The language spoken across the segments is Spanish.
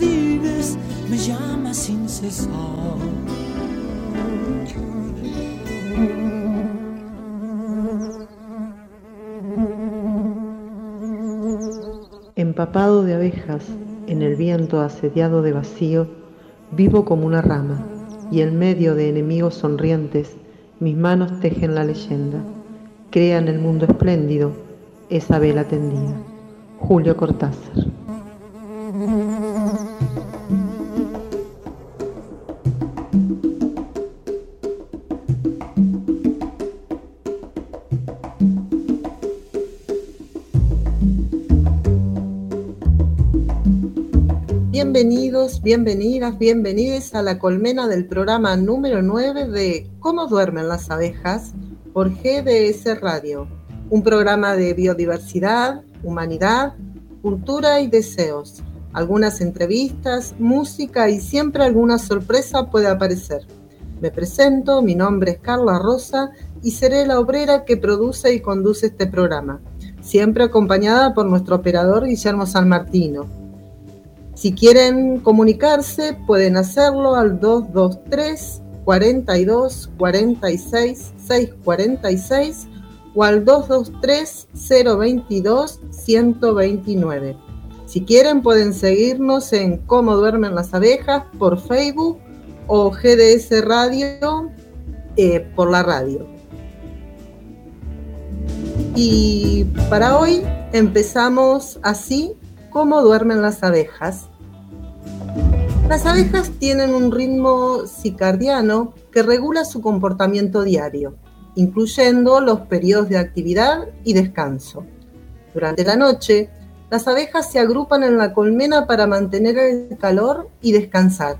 Jardines me llama sin cesar. Empapado de abejas, en el viento asediado de vacío, vivo como una rama, y en medio de enemigos sonrientes, mis manos tejen la leyenda. Crean el mundo espléndido, esa vela tendida. Julio Cortázar. Bienvenidas, bienvenidos a la colmena del programa número 9 de ¿Cómo duermen las abejas? por GDS Radio, un programa de biodiversidad, humanidad, cultura y deseos. Algunas entrevistas, música y siempre alguna sorpresa puede aparecer. Me presento, mi nombre es Carla Rosa y seré la obrera que produce y conduce este programa, siempre acompañada por nuestro operador Guillermo San Martino. Si quieren comunicarse, pueden hacerlo al 223 42 46 646 o al 223 022 129. Si quieren, pueden seguirnos en Cómo duermen las abejas por Facebook o GDS Radio eh, por la radio. Y para hoy empezamos así, Cómo duermen las abejas. Las abejas tienen un ritmo circadiano que regula su comportamiento diario, incluyendo los periodos de actividad y descanso. Durante la noche, las abejas se agrupan en la colmena para mantener el calor y descansar,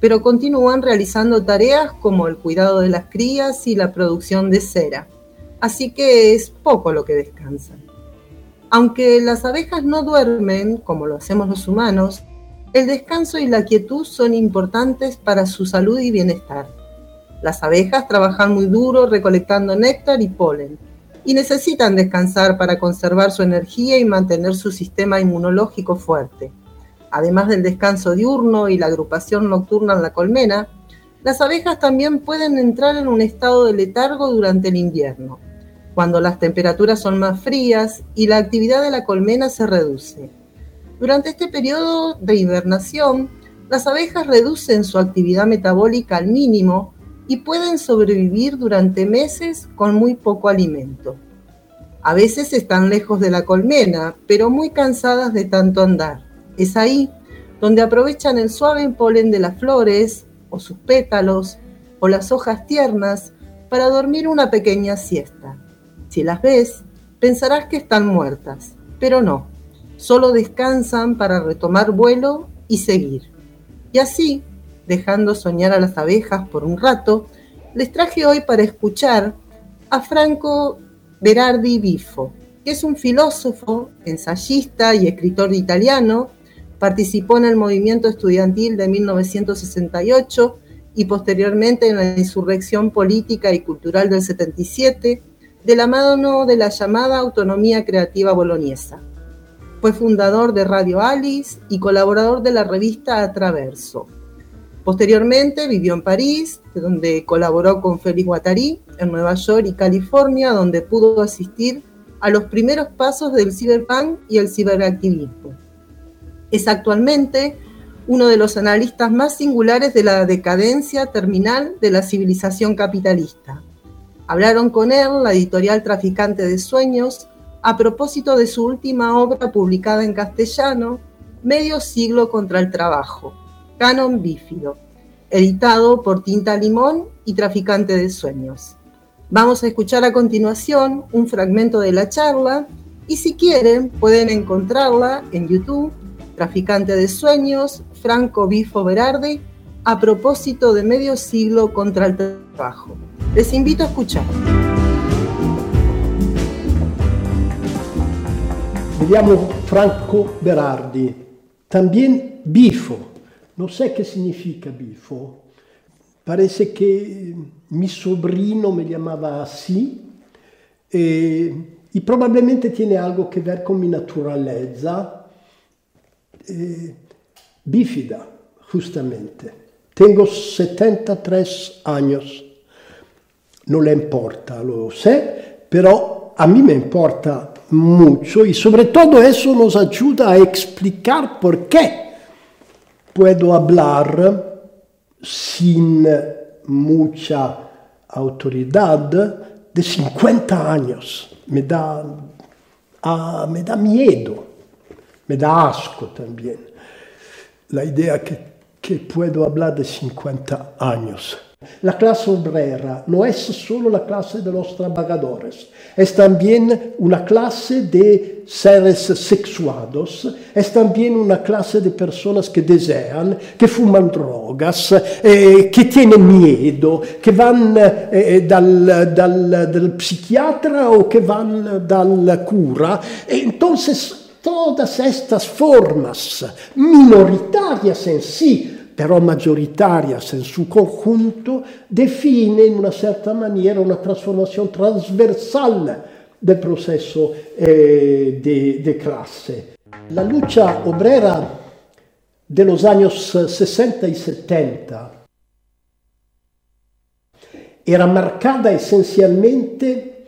pero continúan realizando tareas como el cuidado de las crías y la producción de cera, así que es poco lo que descansan. Aunque las abejas no duermen como lo hacemos los humanos, el descanso y la quietud son importantes para su salud y bienestar. Las abejas trabajan muy duro recolectando néctar y polen y necesitan descansar para conservar su energía y mantener su sistema inmunológico fuerte. Además del descanso diurno y la agrupación nocturna en la colmena, las abejas también pueden entrar en un estado de letargo durante el invierno, cuando las temperaturas son más frías y la actividad de la colmena se reduce. Durante este periodo de hibernación, las abejas reducen su actividad metabólica al mínimo y pueden sobrevivir durante meses con muy poco alimento. A veces están lejos de la colmena, pero muy cansadas de tanto andar. Es ahí donde aprovechan el suave polen de las flores, o sus pétalos, o las hojas tiernas, para dormir una pequeña siesta. Si las ves, pensarás que están muertas, pero no solo descansan para retomar vuelo y seguir. Y así, dejando soñar a las abejas por un rato, les traje hoy para escuchar a Franco Berardi Bifo, que es un filósofo, ensayista y escritor italiano, participó en el movimiento estudiantil de 1968 y posteriormente en la insurrección política y cultural del 77, de la mano de la llamada autonomía creativa boloñesa. Fue fundador de Radio Alice y colaborador de la revista Atraverso. Posteriormente vivió en París, donde colaboró con Félix Guattari, en Nueva York y California, donde pudo asistir a los primeros pasos del ciberpunk y el ciberactivismo. Es actualmente uno de los analistas más singulares de la decadencia terminal de la civilización capitalista. Hablaron con él la editorial Traficante de Sueños, a propósito de su última obra publicada en castellano, Medio siglo contra el trabajo, Canon Bífido, editado por Tinta Limón y Traficante de Sueños. Vamos a escuchar a continuación un fragmento de la charla Y si quieren, pueden encontrarla en YouTube, Traficante de Sueños, Franco Bifo Berardi, a propósito de medio siglo contra el trabajo. Les invito a escuchar. Me llamo Franco Berardi, también bifo. No sé qué significa bifo. Parece que mi sobrino me llamaba así eh, y probablemente tiene algo que ver con mi naturaleza eh, bífida, justamente. Tengo 73 años, no le importa, lo sé, pero a mí me importa mucho y sobre todo eso nos ayuda a explicar por qué puedo hablar sin mucha autoridad de 50 años. Me da, ah, me da miedo, me da asco también la idea que, que puedo hablar de 50 años. La clase obrera no es solo la clase de los trabajadores, es también una clase de seres sexuados, es también una clase de personas que desean, que fuman drogas, eh, que tienen miedo, que van eh, dal, dal, dal, psiquiatra o que van dal cura. Entonces, todas estas formas minoritarias en sí, però maggioritarias en su conjunto, define in una certa maniera una trasformazione transversal del processo eh, de, de classe. La lucha obrera de los años 60 y 70 era marcada esencialmente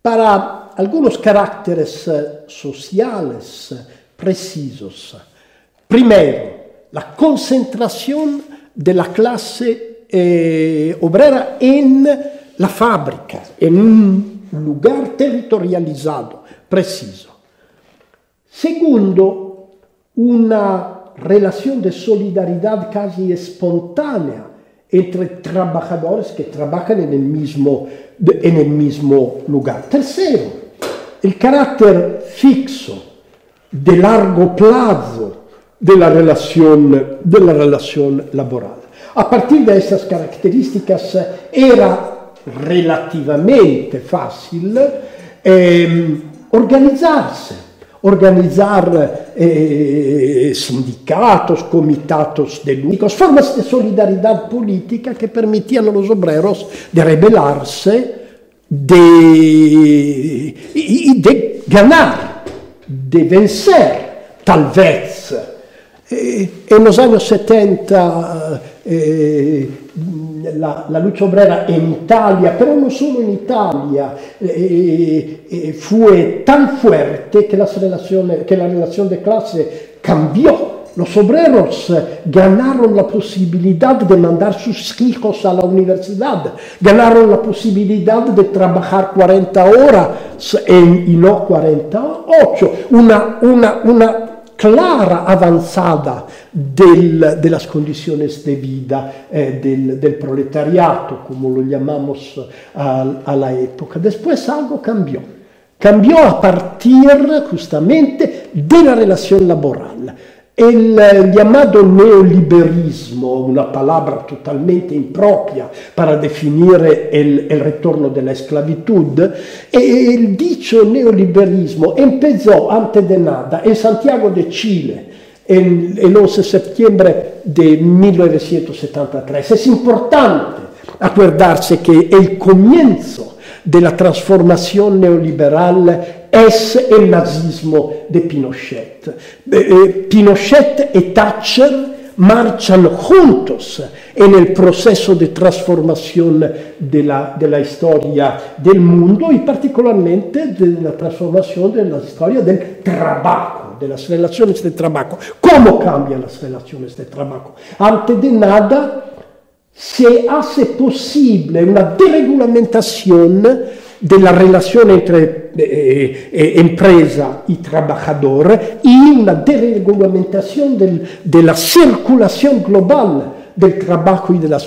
para algunos caracteres sociales precisos. Primero, la concentración de la clase eh, obrera en la fábrica, en un lugar territorializado, preciso. Segundo, una relación de solidaridad casi espontánea entre trabajadores que trabajan en el mismo, en el mismo lugar. Tercero, el carácter fixo, de largo plazo, de la relación, de la. A partir de estas características era relativamente fácil eh, organizarse, organizar eh, sindicatos, comitatos de lucha, formas de solidaridad política que permitían a los obreros de rebelarse de, y de ganar, de vencer, tal vez E, e los años 70 eh, la, la, lucha obrera en Italia, pero no solo en Italia, eh, eh, fue tan fuerte que, las relaciones, que la relación de clase cambió. Los obreros ganaron la posibilidad de mandar sus hijos a la universidad, ganaron la posibilidad de trabajar 40 horas en, y no 48, una, una, una clara avanzada del, de las condiciones de vida eh, del, del, proletariato, como lo llamamos a, a, la época. Después algo cambió. Cambió a partir justamente de la relación laboral. El llamado neoliberismo, una palabra totalmente impropia para definir el, el retorno de la esclavitud, el dicho neoliberismo empezó antes de nada en Santiago de Chile, el, el 11 de septiembre de 1973. Es importante acordarse que el comienzo de la transformación neoliberal es el nazismo de Pinochet. Eh, Pinochet y Thatcher marchan juntos en el proceso de transformación de de la, del mundo y particularmente de la transformación de la historia del trabajo, de las relaciones de trabajo. ¿Cómo cambian las relaciones de? Antes de nada, se hace posible una deregulamentación de la relación entre eh, eh, empresa y trabajador y una deregulamentación del, de la circulación del trabajo y de las,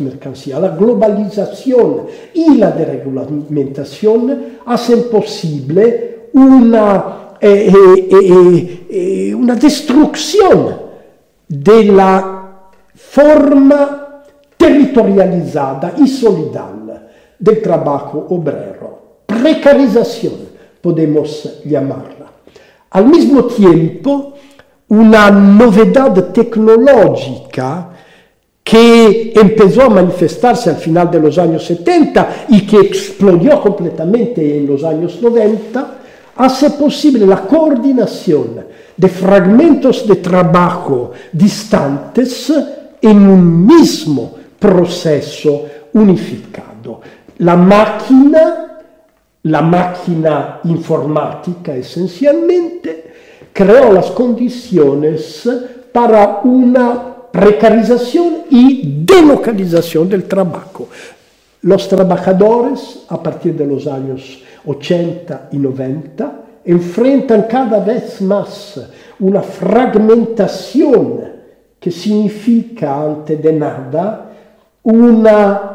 de. La globalización y la deregulamentación hacen posible una, eh, eh, una destrucción de forma territorializada y solidal del trabajo obrero. Precarización, podemos llamarla. Al mismo tiempo, una novedad tecnológica que empezó a manifestarse al final de los años 70 y que explodió completamente en los años 90, hace posible la coordinación de fragmentos de trabajo distantes en un mismo proceso unificado. La máquina, la máquina informática esencialmente, creó las condiciones para una precarización y delocalización del trabajo. Los trabajadores, a partir de los años 80 y 90, enfrentan cada vez más una fragmentación que significa, ante de nada, una,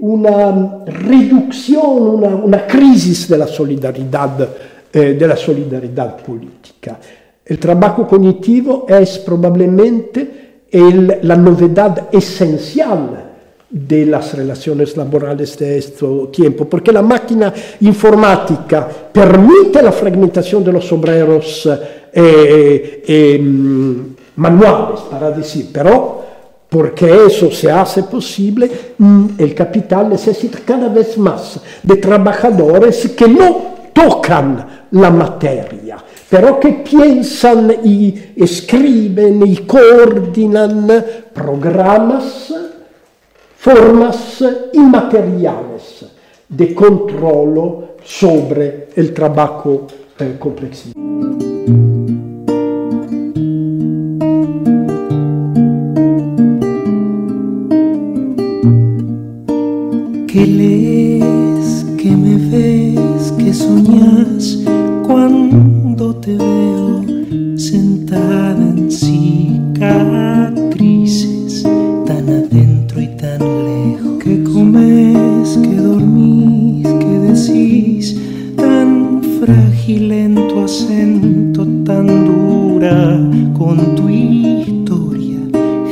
una reducción, una, una, crisis de la solidaridad, eh, de la solidaridad política. El trabajo cognitivo es probablemente el, la novedad esencial de las relaciones laborales de este tiempo, porque la máquina informática permite la fragmentación de los obreros eh, eh, manuales, para porque eso se hace posible, mm, el capital necesita cada vez más de trabajadores que no tocan la materia, pero que piensan y escriben y coordinan programas, formas inmateriales de control sobre el trabajo eh, complexivo. Frágil en tu acento, tan dura con tu historia,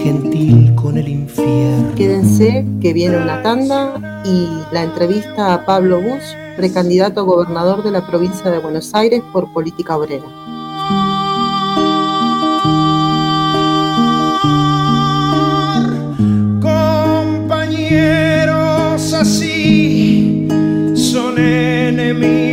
gentil con el infierno. Quédense que viene una tanda y la entrevista a Pablo Bush precandidato a gobernador de la provincia de Buenos Aires por política obrera. Compañeros así son enemigos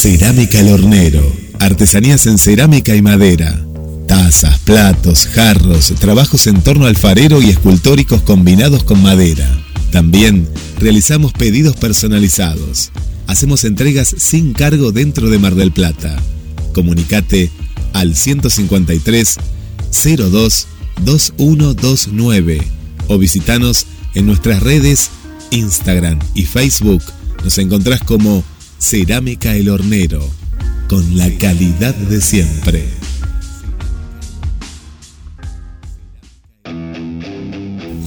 Cerámica El Hornero. Artesanías en cerámica y madera. Tazas platos, jarros, trabajos en torno alfarero y escultóricos combinados con madera. También realizamos pedidos personalizados. Hacemos entregas sin cargo dentro de Mar del Plata. Comunicate al 153 02 2129 o visitanos en nuestras redes Instagram y Facebook. Nos encontrás como Cerámica El Hornero, con la calidad de siempre.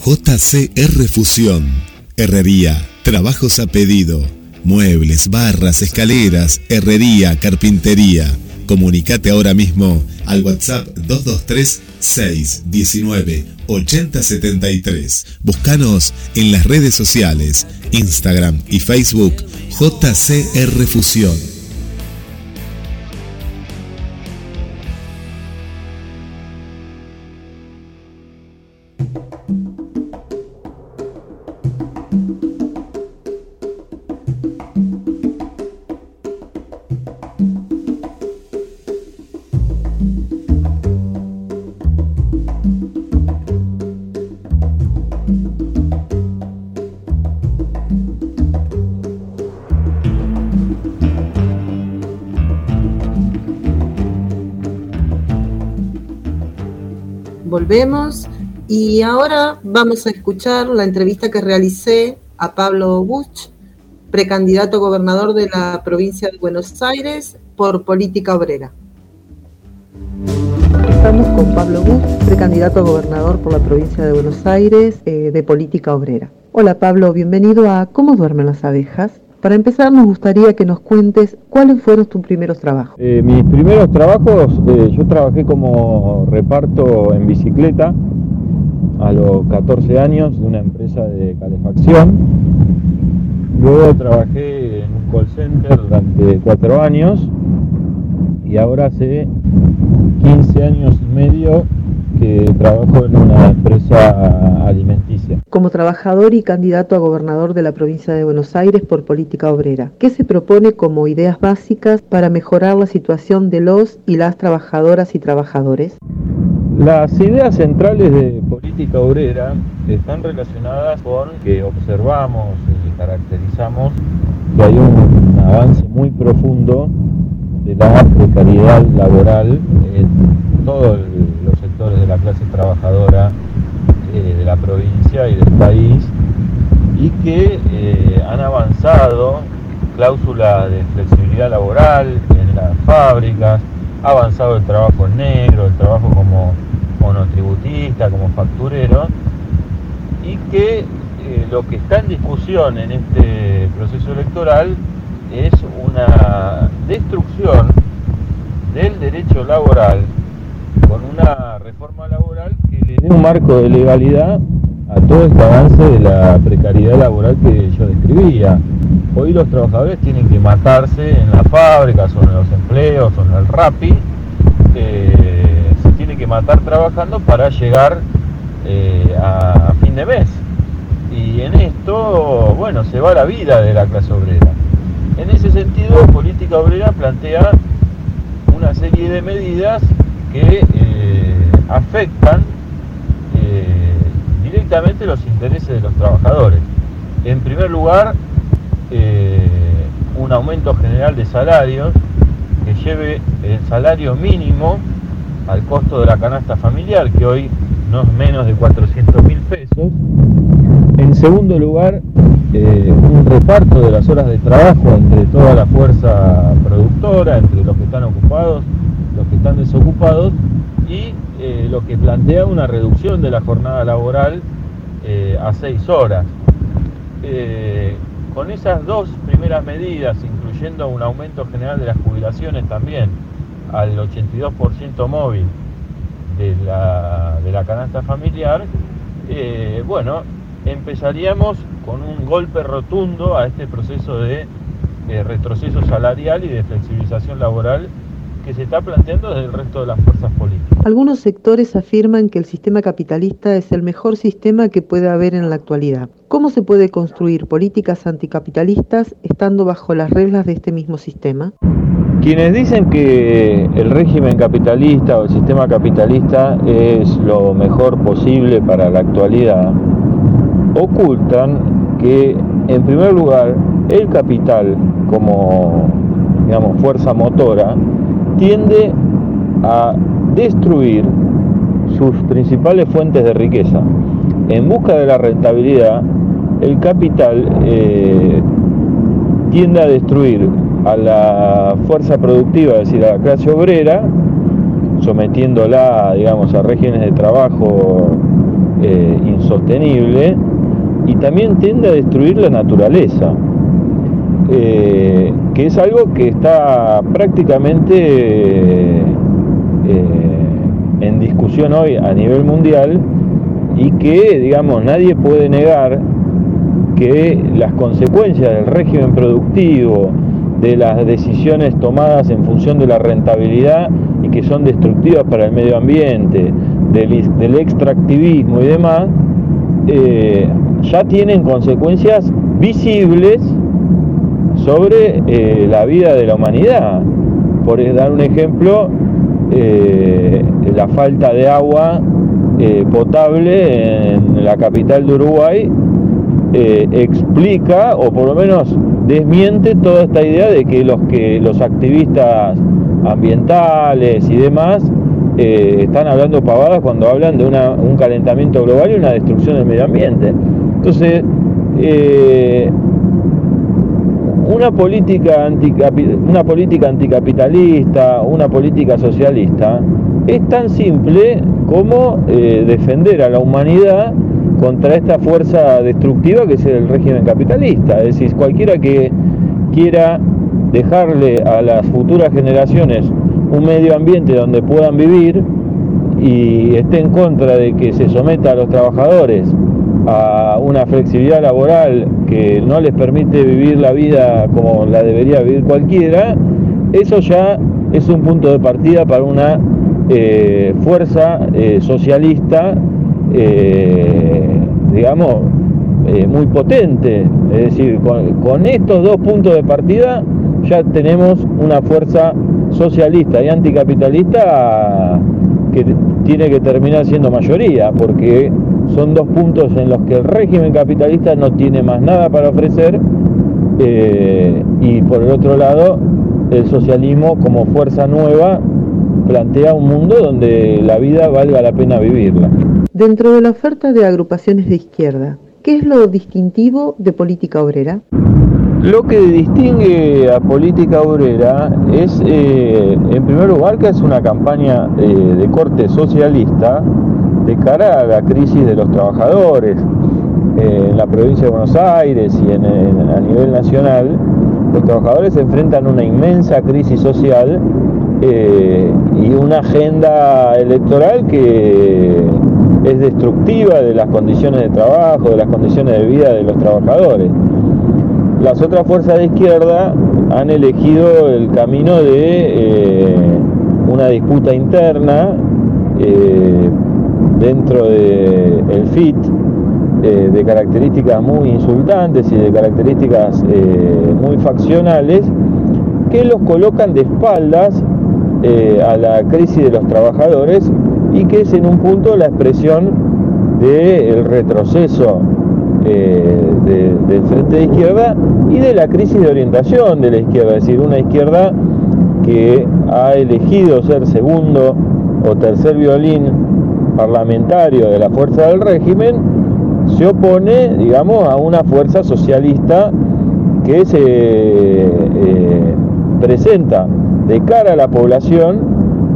JCR Fusión, Herrería, trabajos a pedido, muebles, barras, escaleras, herrería, carpintería. Comunicate ahora mismo al WhatsApp 223 619 8073. Búscanos en las redes sociales, Instagram y Facebook JCR Fusión. Volvemos y ahora vamos a escuchar la entrevista que realicé a Pablo Buch, precandidato a gobernador de la provincia de Buenos Aires por política obrera. Estamos con Pablo Buch, precandidato a gobernador por la provincia de Buenos Aires eh, de política obrera. Hola Pablo, bienvenido a ¿Cómo duermen las abejas? Para empezar, nos gustaría que nos cuentes cuáles fueron tus primeros trabajos. Eh, mis primeros trabajos, eh, yo trabajé como reparto en bicicleta a los 14 años de una empresa de calefacción. Luego trabajé en un call center durante 4 años y ahora hace 15 años y medio que trabajo en una empresa alimenticia. Como trabajador y candidato a gobernador de la provincia de Buenos Aires por política obrera, ¿qué se propone como ideas básicas para mejorar la situación de los y las trabajadoras y trabajadores? Las ideas centrales de política obrera están relacionadas con que observamos y caracterizamos que hay un avance muy profundo de la precariedad laboral en todos los sectores de la clase trabajadora eh, de la provincia y del país y que eh, han avanzado cláusulas de flexibilidad laboral en las fábricas, ha avanzado el trabajo negro, el trabajo como monotributista, como facturero, y que eh, lo que está en discusión en este proceso electoral es una destrucción del derecho laboral con una reforma laboral que le dé un marco de legalidad a todo este avance de la precariedad laboral que yo describía. Hoy los trabajadores tienen que matarse en las fábricas o en los empleos o en el RAPI, eh, se tiene que matar trabajando para llegar eh, a fin de mes. Y en esto, bueno, se va la vida de la clase obrera. En ese sentido, Política Obrera plantea una serie de medidas que eh, afectan eh, directamente los intereses de los trabajadores. En primer lugar, eh, un aumento general de salarios que lleve el salario mínimo al costo de la canasta familiar, que hoy no es menos de 400 mil pesos. En segundo lugar, eh, un reparto de las horas de trabajo entre toda la fuerza productora, entre los que están ocupados, los que están desocupados, y eh, lo que plantea una reducción de la jornada laboral eh, a seis horas. con esas dos primeras medidas, incluyendo un aumento general de las jubilaciones también al 82% móvil de la, de la canasta familiar, bueno, empezaríamos con un golpe rotundo a este proceso de eh, retroceso salarial y de flexibilización laboral que se está planteando desde el resto de las fuerzas políticas. Algunos sectores afirman que el sistema capitalista es el mejor sistema que puede haber en la actualidad. ¿Cómo se puede construir políticas anticapitalistas estando bajo las reglas de este mismo sistema? Quienes dicen que el régimen capitalista o el sistema capitalista es lo mejor posible para la actualidad, ocultan que en primer lugar el capital como digamos fuerza motora tiende a destruir sus principales fuentes de riqueza. En busca de la rentabilidad, el capital eh, tiende a destruir a la fuerza productiva, es decir, a la clase obrera, sometiéndola, digamos, a regímenes de trabajo eh, insostenible, y también tiende a destruir la naturaleza, eh, que es algo que está prácticamente eh, en discusión hoy a nivel mundial y que, digamos, nadie puede negar que las consecuencias del régimen productivo, de las decisiones tomadas en función de la rentabilidad y que son destructivas para el medio ambiente, del, extractivismo y demás, eh, ya tienen consecuencias visibles sobre eh, la vida de la humanidad. Por dar un ejemplo, eh, la falta de agua potable en la capital de Uruguay explica, o por lo menos desmiente toda esta idea de que los, que los activistas ambientales y demás eh, están hablando pavadas cuando hablan de un calentamiento global y una destrucción del medio ambiente. Entonces, eh, una, política una política anticapitalista, una política socialista, es tan simple como eh, defender a la humanidad contra esta fuerza destructiva que es el régimen capitalista. Es decir, cualquiera que quiera dejarle a las futuras generaciones un medio ambiente donde puedan vivir y esté en contra de que se someta a los trabajadores a una flexibilidad laboral que no les permite vivir la vida como la debería vivir cualquiera, eso ya es un punto de partida para una eh, fuerza eh, socialista eh, digamos, eh, muy potente. Es decir, con, estos dos puntos de partida ya tenemos una fuerza socialista y anticapitalista que tiene que terminar siendo mayoría, porque son dos puntos en los que el régimen capitalista no tiene más nada para ofrecer eh, y por el otro lado el socialismo como fuerza nueva plantea un mundo donde la vida valga la pena vivirla. Dentro de la oferta de agrupaciones de izquierda, ¿qué es lo distintivo de política obrera? Lo que distingue a política obrera es, eh, en primer lugar, que es una campaña eh, de corte socialista de cara a la crisis de los trabajadores. Eh, en la provincia de Buenos Aires y a nivel nacional, los trabajadores se enfrentan a una inmensa crisis social y una agenda electoral que es destructiva de las condiciones de trabajo, de las condiciones de vida de los trabajadores. Las otras fuerzas de izquierda han elegido el camino de eh, una disputa interna eh, dentro del el FIT, eh, de características muy insultantes y de características muy faccionales, que los colocan de espaldas a la crisis de los trabajadores y que es en un punto la expresión del retroceso eh, del frente de izquierda y de la crisis de orientación de la izquierda, es decir, una izquierda que ha elegido ser segundo o tercer violín parlamentario de la fuerza del régimen, se opone, digamos, a una fuerza socialista que se eh, presenta de cara a la población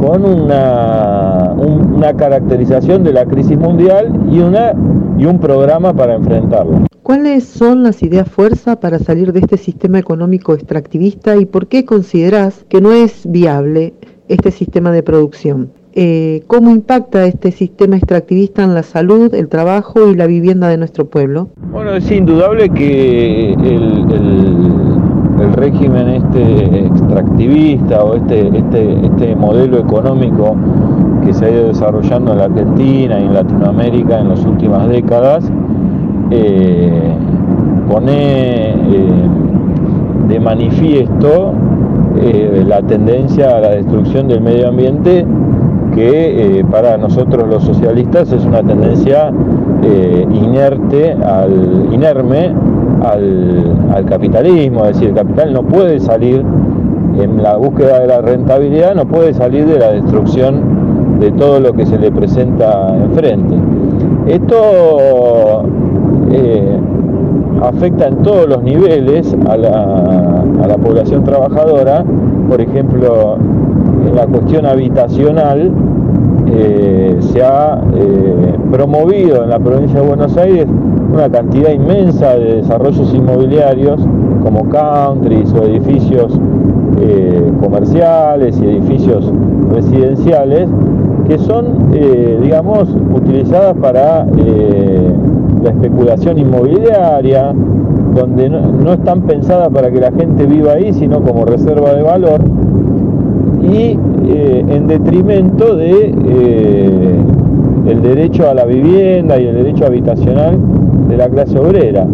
con una, una caracterización de la crisis mundial y, una, y un programa para enfrentarla. ¿Cuáles son las ideas fuerza para salir de este sistema económico extractivista y por qué consideras que no es viable este sistema de producción? Eh, ¿Cómo impacta este sistema extractivista en la salud, el trabajo y la vivienda de nuestro pueblo? Bueno, es indudable que el el régimen este extractivista o este, este, este modelo económico se ha ido desarrollando en la Argentina y en Latinoamérica en las últimas décadas, eh, pone eh, de manifiesto eh, la tendencia a la destrucción del medio ambiente que para nosotros los socialistas es una tendencia inerte, al, inerme al, capitalismo, es decir, el capital no puede salir en la búsqueda de la rentabilidad, no puede salir de la destrucción de todo lo que se le presenta enfrente. Esto afecta en todos los niveles a la, población trabajadora, por ejemplo, en la cuestión habitacional, eh, se ha eh, promovido en la provincia de Buenos Aires una cantidad inmensa de desarrollos inmobiliarios como countries o edificios eh, comerciales y edificios residenciales que son, digamos, utilizadas para la especulación inmobiliaria, donde no, están pensadas para que la gente viva ahí, sino como reserva de valor, y eh, en detrimento de eh, el derecho a la vivienda y el derecho habitacional de la clase obrera,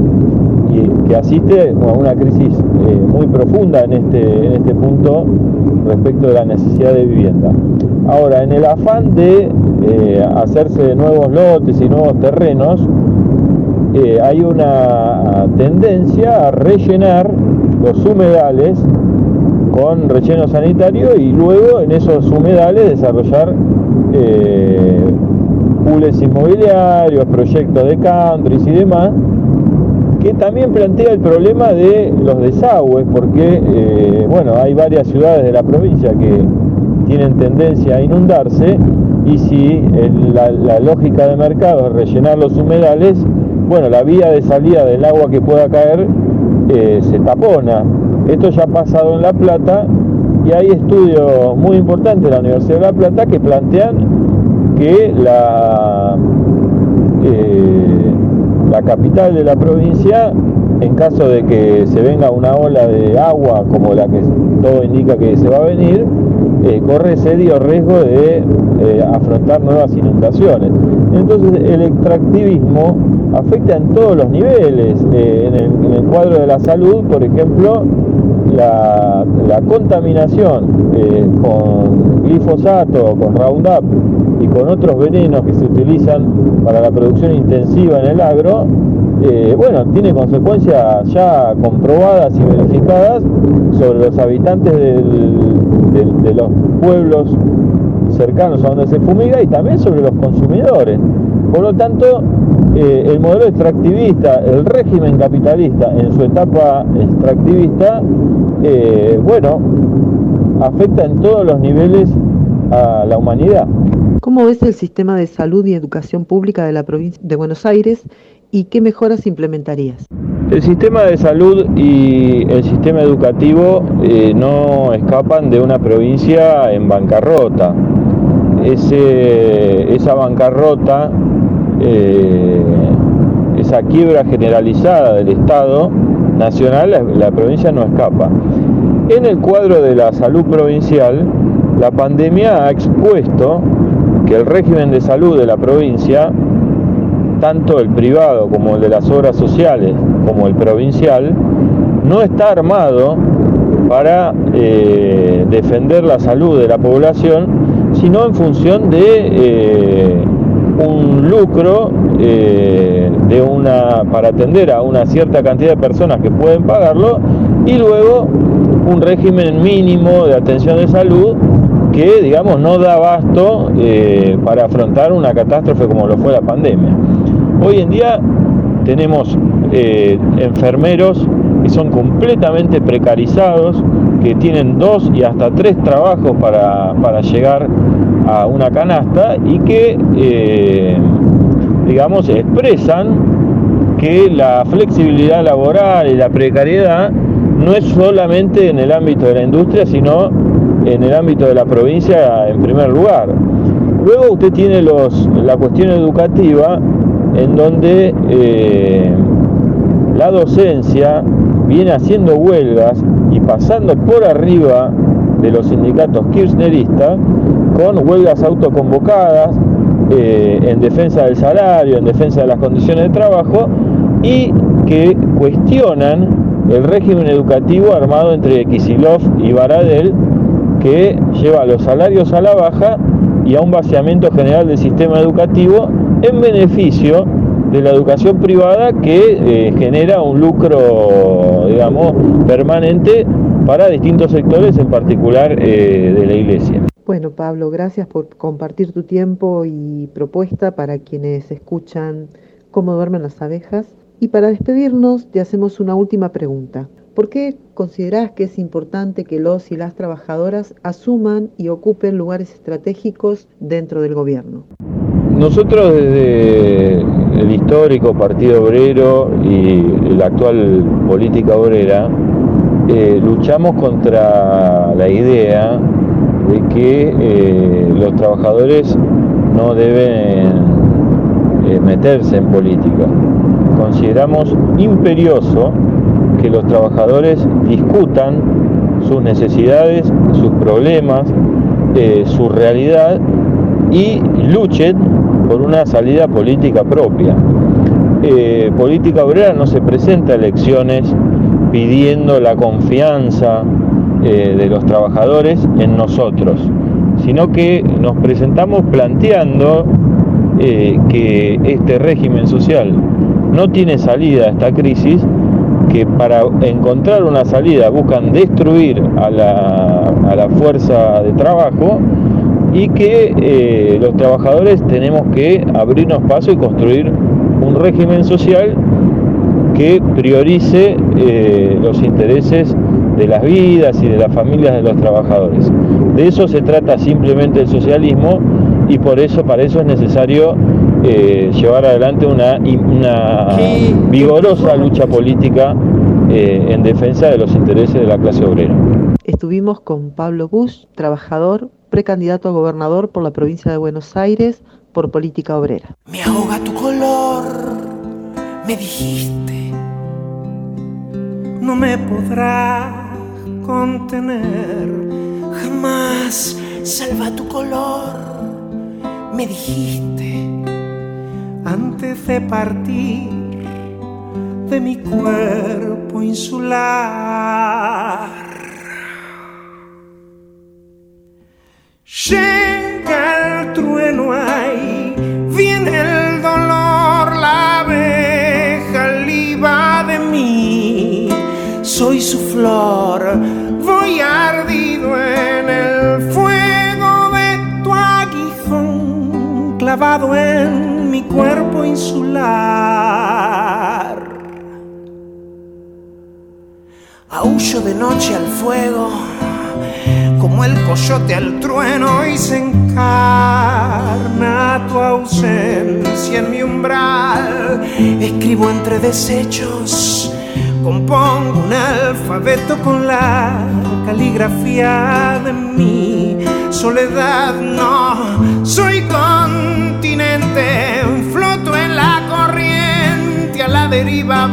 que asiste a una crisis eh, muy profunda en este, en este punto respecto de la necesidad de vivienda. Ahora, en el afán de hacerse nuevos lotes y nuevos terrenos, eh, hay una tendencia a rellenar los humedales con relleno sanitario y luego en esos humedales desarrollar eh, pools inmobiliarios, proyectos de countries y demás, que también plantea el problema de los desagües, porque eh, bueno, hay varias ciudades de la provincia que tienen tendencia a inundarse y si la, lógica de mercado es rellenar los humedales, bueno, la vía de salida del agua que pueda caer eh, se tapona. Esto ya ha pasado en La Plata y hay estudios muy importantes de la Universidad de La Plata que plantean que la, eh, la capital de la provincia, en caso de que se venga una ola de agua como la que todo indica que se va a venir, eh, corre serio riesgo de afrontar nuevas inundaciones. Entonces el extractivismo afecta en todos los niveles. Eh, en, el, cuadro de la salud, por ejemplo, la, contaminación eh, con glifosato, con Roundup y con otros venenos que se utilizan para la producción intensiva en el agro, eh, bueno, tiene consecuencias ya comprobadas y verificadas sobre los habitantes de los pueblos cercanos a donde se fumiga y también sobre los consumidores. Por lo tanto, eh, el modelo extractivista, el régimen capitalista en su etapa extractivista, eh, bueno, afecta en todos los niveles a la humanidad. ¿Cómo ves el sistema de salud y educación pública de la provincia de Buenos Aires y qué mejoras implementarías? El sistema de salud y el sistema educativo eh, no escapan de una provincia en bancarrota. esa bancarrota eh, esa quiebra generalizada del Estado nacional, la, provincia no escapa. En el cuadro de la salud provincial, la pandemia ha expuesto que el régimen de salud de la provincia, tanto el privado como el de las obras sociales, como el provincial, no está armado para eh, defender la salud de la población, sino en función de eh, un lucro eh, de una, para atender a una cierta cantidad de personas que pueden pagarlo y luego un régimen mínimo de atención de salud que digamos no da abasto eh, para afrontar una catástrofe como lo fue la pandemia. Hoy en día tenemos eh, enfermeros que son completamente precarizados, que tienen dos y hasta tres trabajos para, para llegar a una canasta y que, eh, digamos, expresan que la flexibilidad laboral y la precariedad no es solamente en el ámbito de la industria, sino en el ámbito de la provincia en primer lugar. Luego usted tiene los, la cuestión educativa en donde eh, la docencia viene haciendo huelgas y pasando por arriba de los sindicatos kirchneristas con huelgas autoconvocadas eh, en defensa del salario, en defensa de las condiciones de trabajo y que cuestionan el régimen educativo armado entre Kisilov y Baradel, que lleva los salarios a la baja y a un vaciamiento general del sistema educativo en beneficio de la educación privada que eh, genera un lucro, digamos, permanente para distintos sectores, en particular eh, de la iglesia. Bueno, Pablo, gracias por compartir tu tiempo y propuesta para quienes escuchan cómo duermen las abejas. Y para despedirnos, te hacemos una última pregunta. ¿Por qué considerás que es importante que los y las trabajadoras asuman y ocupen lugares estratégicos dentro del gobierno? Nosotros desde el histórico Partido Obrero y la actual política obrera eh, luchamos contra la idea de que eh, los trabajadores no deben eh, meterse en política. Consideramos imperioso que los trabajadores discutan sus necesidades, sus problemas, su realidad y luchen por una salida política propia. política obrera no se presenta a elecciones pidiendo la confianza eh, de los trabajadores en nosotros, sino que nos presentamos planteando eh, que este régimen social no tiene salida a esta crisis, que para encontrar una salida buscan destruir a la, fuerza de trabajo y que eh, los trabajadores tenemos que abrirnos paso y construir un régimen social que priorice los intereses de las vidas y de las familias de los trabajadores. De eso se trata simplemente el socialismo y por eso para eso es necesario eh, llevar adelante una, una vigorosa lucha política eh, en defensa de los intereses de la clase obrera. Estuvimos con Pablo Bush, trabajador, precandidato a gobernador por la provincia de Buenos Aires por política obrera. Me ahoga tu color, me dijiste no me podrá contener. Jamás salva tu color, me dijiste antes de partir de mi cuerpo insular. Llega el trueno ahí, soy su flor, voy ardido en el fuego de tu aguijón, clavado en mi cuerpo insular. Aullo de noche al fuego, como el coyote al trueno, y se encarna tu ausencia en mi umbral. Escribo entre desechos Compongo un alfabeto con la caligrafía de mi soledad. No soy continente, floto en la corriente, a la deriva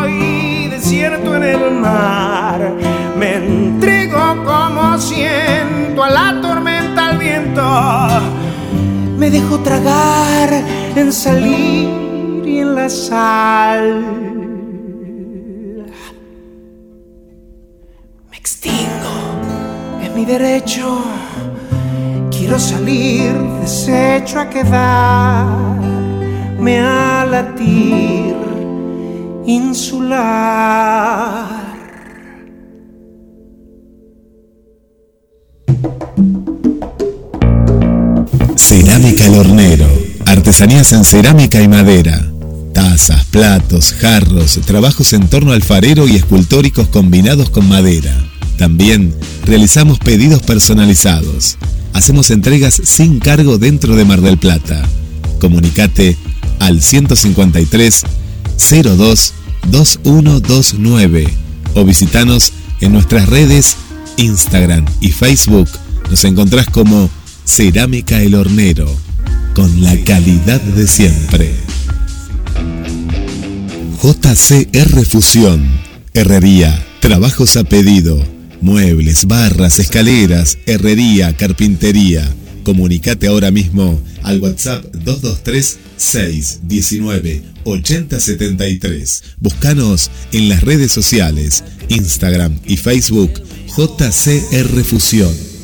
voy, desierto en el mar. Me entrego como siento a la tormenta, al viento. Me dejo tragar en salir y en la sal. Mi derecho. Quiero salir deshecho a quedarme a latir insular. Cerámica El Hornero. Artesanías en cerámica y madera. Tazas, platos, jarros, trabajos en torno alfarero y escultóricos combinados con madera también realizamos pedidos personalizados. Hacemos entregas sin cargo dentro de Mar del Plata. Comunicate al 153 02 2129 o visitanos en nuestras redes Instagram y Facebook. Nos encontrás como Cerámica El Hornero, con la calidad de siempre. JCR Fusión, Herrería, Trabajos a pedido Muebles, barras, escaleras, herrería, carpintería. Comunicate ahora mismo al WhatsApp 223 619 8073. Búscanos en las redes sociales, Instagram y Facebook JCR Fusión.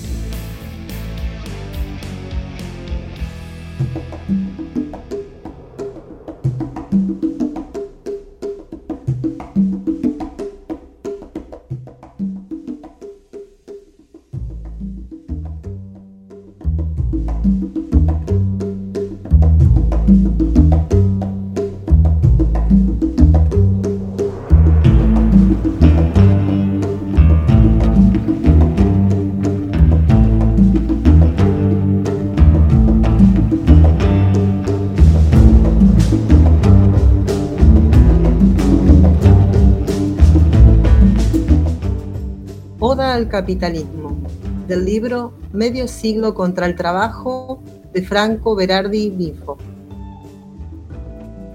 Capitalismo, del libro Medio siglo contra el trabajo de Franco Berardi Bifo.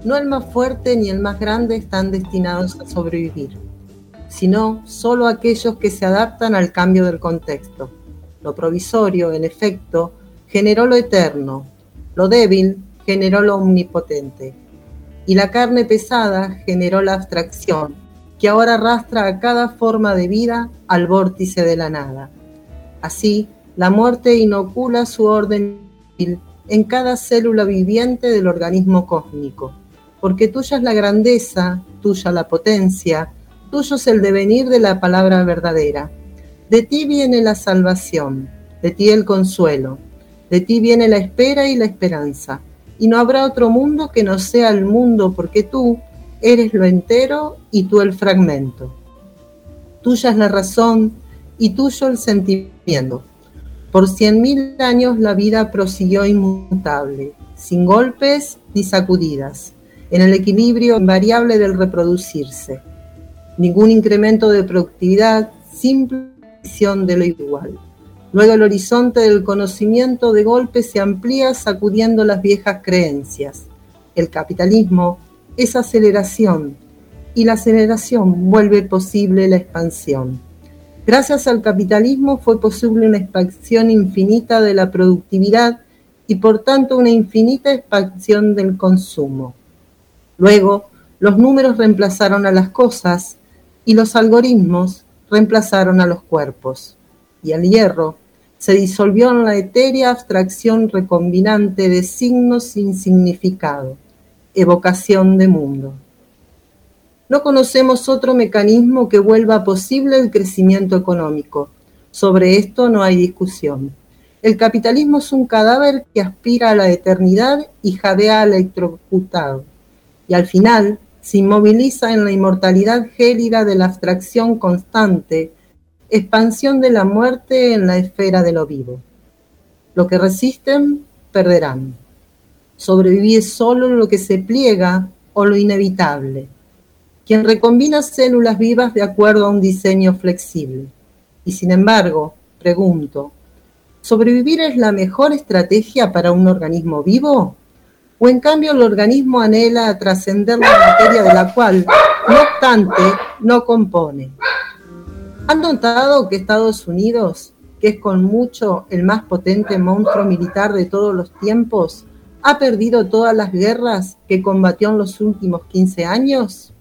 No el más fuerte ni el más grande están destinados a sobrevivir, sino solo aquellos que se adaptan al cambio del contexto. Lo provisorio, en efecto, generó lo eterno, lo débil generó lo omnipotente, y la carne pesada generó la abstracción, que ahora arrastra a cada forma de vida al vórtice de la nada. Así, la muerte inocula su orden en cada célula viviente del organismo cósmico, porque tuya es la grandeza, tuya la potencia, tuyo es el devenir de la palabra verdadera. De ti viene la salvación, de ti el consuelo, de ti viene la espera y la esperanza, y no habrá otro mundo que no sea el mundo, porque tú, eres lo entero y tú el fragmento. Tuya es la razón y tuyo el sentimiento. Por cien mil años la vida prosiguió inmutable, sin golpes ni sacudidas, en el equilibrio invariable del reproducirse. Ningún incremento de productividad, simple visión de lo igual. Luego el horizonte del conocimiento de golpe se amplía sacudiendo las viejas creencias. El capitalismo es aceleración y la aceleración vuelve posible la expansión. Gracias al capitalismo fue posible una expansión infinita de la productividad y por tanto una infinita expansión del consumo. Luego, los números reemplazaron a las cosas y los algoritmos reemplazaron a los cuerpos. Y el hierro se disolvió en la etérea abstracción recombinante de signos sin significado evocación de mundo. No conocemos otro mecanismo que vuelva posible el crecimiento económico. Sobre esto no hay discusión. El capitalismo es un cadáver que aspira a la eternidad y jadea al electrocutado. Y al final se inmoviliza en la inmortalidad gélida de la abstracción constante, expansión de la muerte en la esfera de lo vivo. Lo que resisten, perderán. Sobrevive solo lo que se pliega o lo inevitable, quien recombina células vivas de acuerdo a un diseño flexible. Y sin embargo, pregunto, ¿sobrevivir es la mejor estrategia para un organismo vivo? ¿O en cambio el organismo anhela trascender la materia de la cual, no obstante, no compone? ¿Han notado que Estados Unidos, que es con mucho el más potente monstruo militar de todos los tiempos, ha perdido todas las guerras que combatió en los últimos 15 años?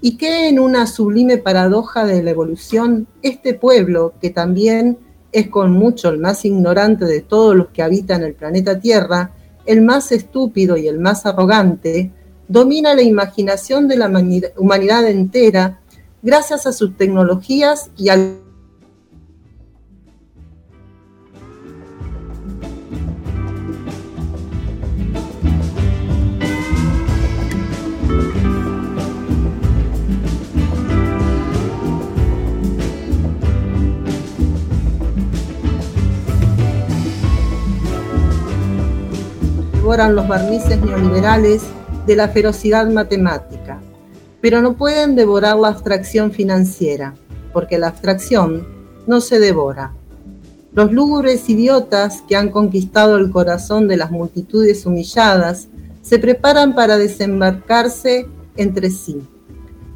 Y que en una sublime paradoja de la evolución, este pueblo, que también es con mucho el más ignorante de todos los que habitan el planeta Tierra, el más estúpido y el más arrogante, domina la imaginación de la humanidad entera gracias a sus tecnologías y al los barnices neoliberales de la ferocidad matemática, pero no pueden devorar la abstracción financiera, porque la abstracción no se devora. Los lúgubres idiotas que han conquistado el corazón de las multitudes humilladas se preparan para desembarcarse entre sí,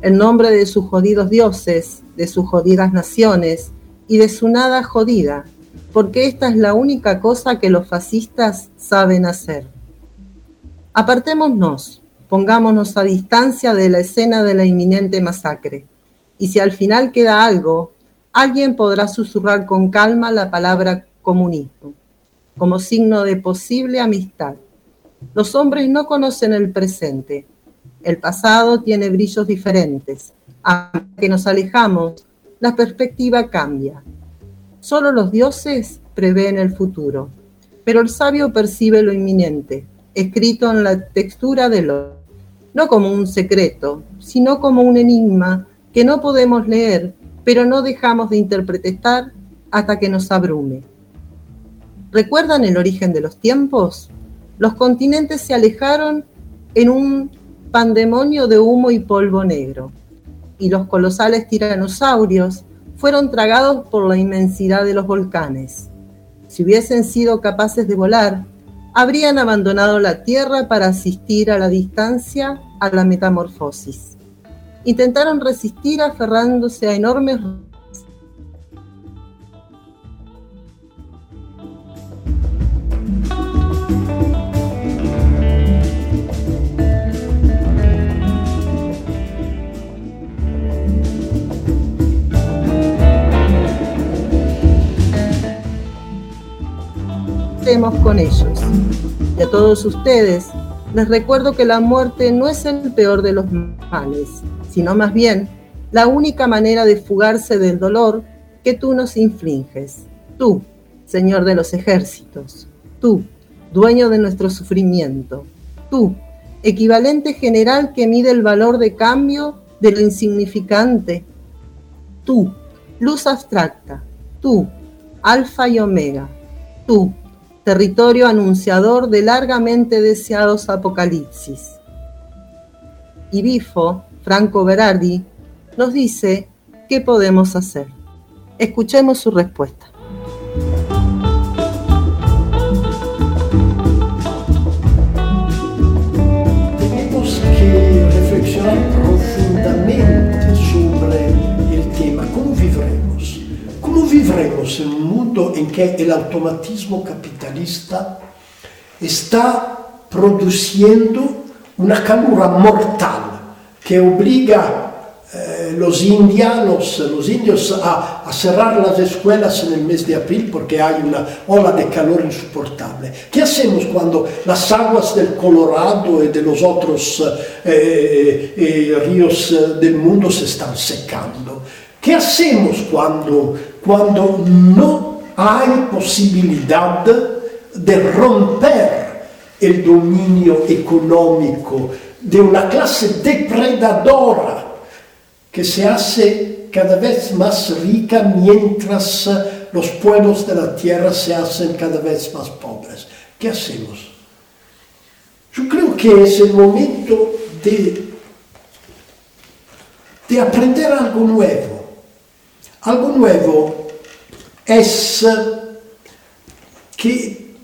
en nombre de sus jodidos dioses, de sus jodidas naciones y de su nada jodida, porque esta es la única cosa que los fascistas saben hacer Apartémonos, pongámonos a distancia de la escena de la inminente masacre. Y si al final queda algo, alguien podrá susurrar con calma la palabra comunismo, como signo de posible amistad. Los hombres no conocen el presente. El pasado tiene brillos diferentes. A que nos alejamos, la perspectiva cambia. Solo los dioses prevén el futuro, pero el sabio percibe lo inminente, escrito en la textura de lo, no como un secreto, sino como un enigma que no podemos leer, pero no dejamos de interpretar hasta que nos abrume. ¿Recuerdan el origen de los tiempos? Los continentes se alejaron en un pandemonio de humo y polvo negro, y los colosales tiranosaurios fueron tragados por la inmensidad de los volcanes. Si hubiesen sido capaces de volar, habrían abandonado la Tierra para asistir a la distancia a la metamorfosis. Intentaron resistir aferrándose a enormes con ellos. Y a todos ustedes les recuerdo que la muerte no es el peor de los males, sino más bien la única manera de fugarse del dolor que tú nos infliges. Tú, Señor de los ejércitos, tú, dueño de nuestro sufrimiento, tú, equivalente general que mide el valor de cambio de lo insignificante, tú, luz abstracta, tú, alfa y omega, tú, territorio anunciador de largamente deseados apocalipsis. Y Bifo, Franco Berardi, nos dice qué podemos hacer. Escuchemos su respuesta. Tenemos que reflexionar profundamente sobre el tema, cómo vivremos. ¿Cómo vivremos en mundo en que el automatismo capitalista está produciendo una calura mortal que obliga eh, los indianos, los indios a, a, cerrar las escuelas en el mes de abril porque una ola de calor insoportable. ¿Qué hacemos cuando las aguas del Colorado y de los otros eh, eh, ríos del mundo se están secando? ¿Qué hacemos cuando, cuando no hay posibilidad de romper el dominio económico de una clase depredadora que se hace cada vez más rica mientras los pueblos de la tierra se hacen cada vez más pobres? ¿Qué hacemos? Yo creo que es el momento de, de aprender algo nuevo algo nuevo es que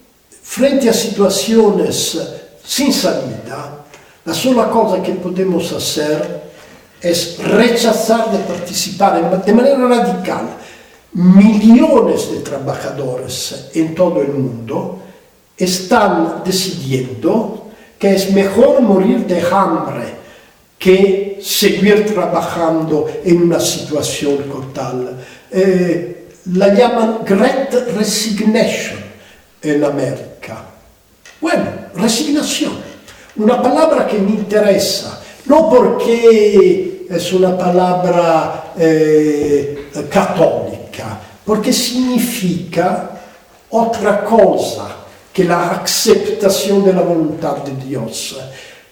frente a situaciones sin salida, la sola cosa que podemos hacer es rechazar de participar de manera radical. Millones de trabajadores en todo el mundo están decidiendo que es mejor morir de hambre que seguir trabajando en una situación total. Eh, la llaman Great Resignation en América. Bueno, resignación, una palabra que me interesa, no porque es una palabra eh, católica, porque significa otra cosa que la aceptación de la voluntad Dios.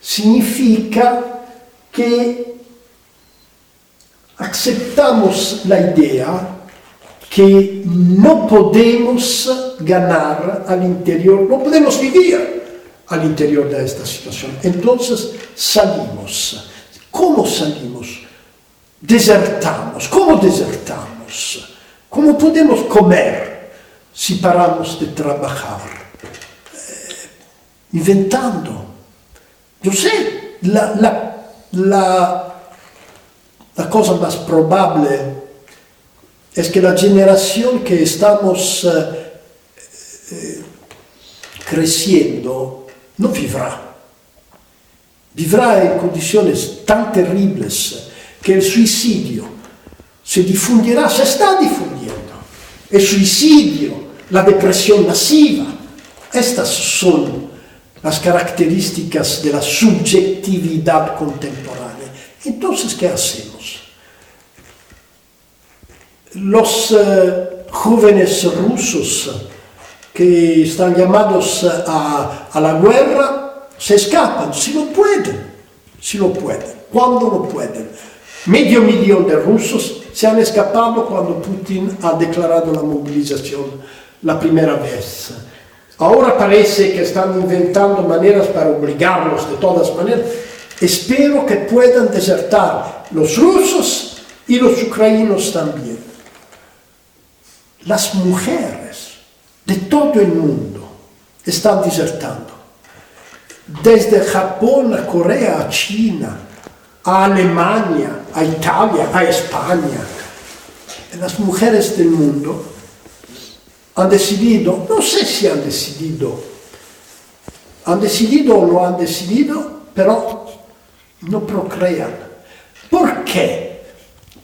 Significa que aceptamos la idea que no podemos ganar al interior, no podemos vivir al interior de esta situación. Entonces salimos. ¿Cómo salimos? Desertamos. ¿Cómo desertamos? ¿Cómo podemos comer si paramos de trabajar? Eh, inventando. Yo sé, la, la la, la cosa más probable es que la generación que estamos eh, eh, creciendo no vivrá. vivrà en condiciones tan terribles que el suicidio se difundirá, se está difundiendo. El suicidio, la depresión masiva, estas son las características de la subjetividad contemporánea. Entonces, ¿qué hacemos? Los eh, jóvenes rusos que están llamados a, a la guerra se escapan, si lo pueden, si lo pueden, cuando lo pueden. Medio millón de rusos se han escapado cuando Putin ha declarado la movilización la primera vez. Ahora parece que están inventando maneras para obligarlos de todas maneras. Espero que puedan desertar los rusos y los ucranianos también. Las mujeres de todo el mundo están desertando. Desde Japón a Corea, a China, a Alemania, a Italia, a España. Las mujeres del mundo han decidido, no sé si han decidido, han decidido o no han decidido, pero no procrean. ¿Por qué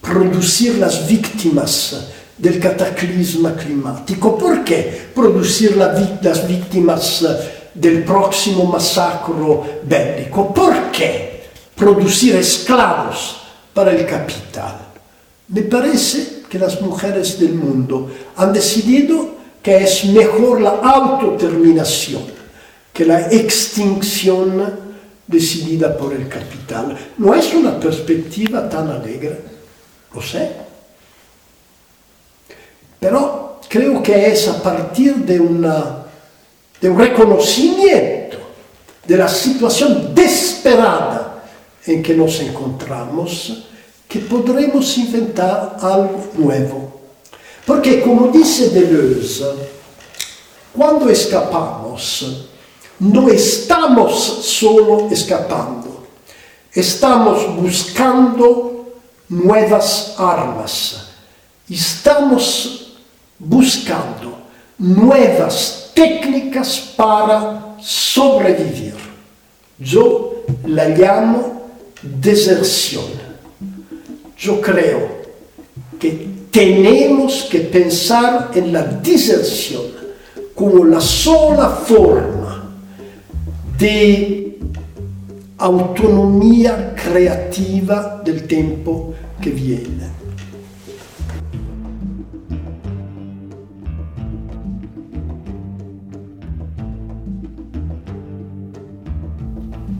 producir las víctimas del cataclisma climático? ¿Por qué producir las víctimas del próximo masacro bélico? ¿Por qué producir esclavos para el capital? Me parece que las mujeres del mundo han decidido que es mejor la autoterminación que la extinción decidida por el capital. No es una perspectiva tan alegre, lo sé, pero creo que es a partir de, de un reconocimiento de la situación desesperada en que nos encontramos que podremos inventar algo nuevo. Porque como dice Deleuze, cuando escapamos, no estamos solo escapando, estamos buscando nuevas armas, estamos buscando nuevas técnicas para sobrevivir. Yo la llamo deserción. Yo creo que tenemos que pensar en la deserción como la sola forma de autonomía creativa del tiempo que viene.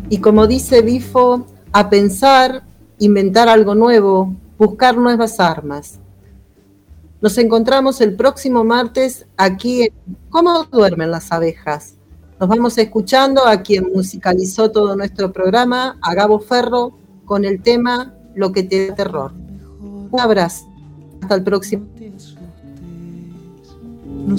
Y como dice Bifo, a pensar, inventar algo nuevo, buscar nuevas armas. Nos encontramos el próximo martes aquí en ¿Cómo duermen las abejas? Nos vamos escuchando a quien musicalizó todo nuestro programa, a Gabo Ferro, con el tema Lo que te da terror. Un abrazo. Hasta el próximo. No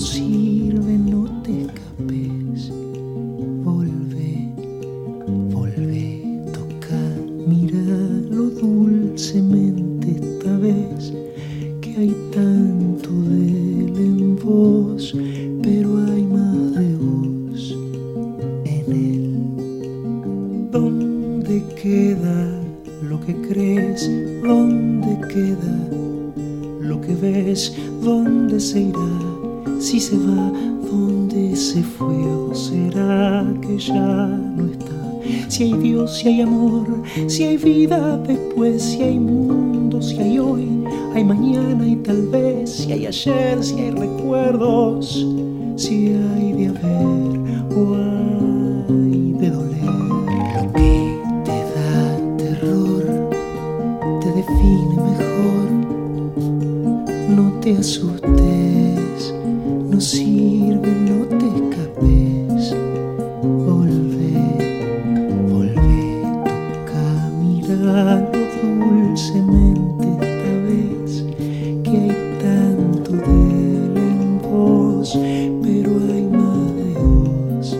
dulcemente esta vez hay tanto de él en vos, pero hay más de vos en él. ¿Dónde queda lo que crees? ¿Dónde queda lo que ves? ¿Dónde se irá? Si se va, ¿dónde se fue? ¿O será que ya no está? Si hay Dios, si hay amor, si hay vida después, si hay mundo, si hay hoy hay mañana y tal vez, si hay ayer, si hay recuerdos, si hay de haber o hay de doler. Lo que te da terror te define mejor. No te asustes, toca mirar dulcemente. pero hay más de Dios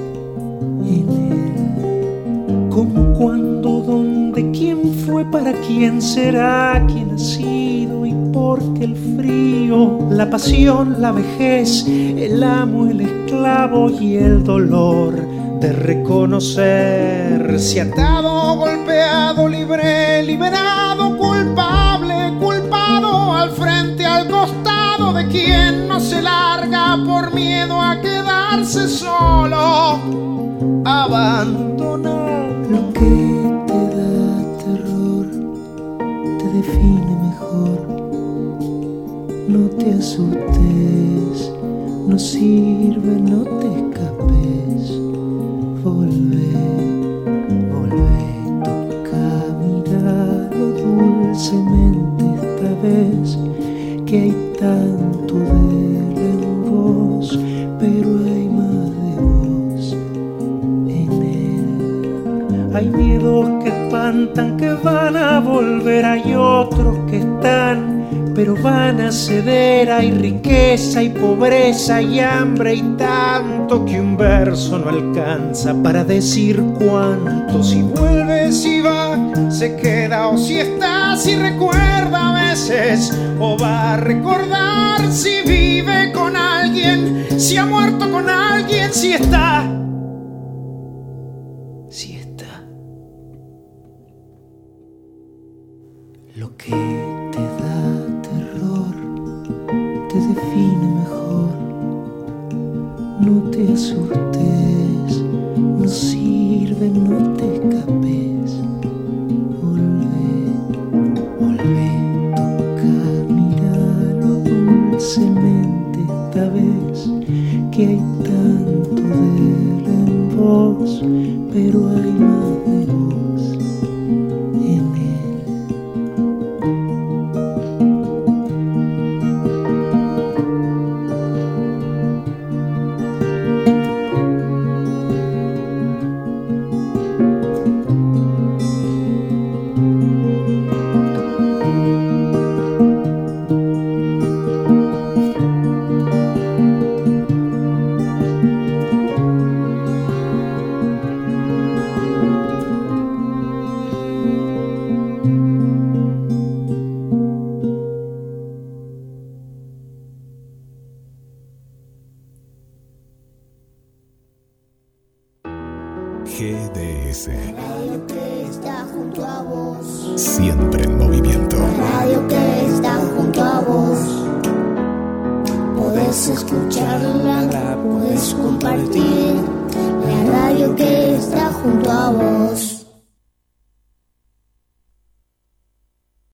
en él. ¿Cómo, cuándo, dónde, quién fue, para quién será, quién ha sido y por qué el frío, la pasión, la vejez, el amo, el esclavo y el dolor de reconocer si atado, golpeado, libre, liberado, culpable, culpado, al frente, al costado de quien no se larga por miedo a quedarse solo, abandonado. Lo que te da terror te define mejor. No te asustes, no sirve, no te que hay tanto de él en vos, pero hay más de vos en él. Hay miedos que espantan, que van a volver, hay otros que están, pero van a ceder. Hay riqueza y pobreza y hambre y tanto que un verso no alcanza para decir cuánto. Si vuelve, si va, se queda o si está, si recuerda a veces o va a recordar si vive con alguien, si ha muerto con alguien, si está.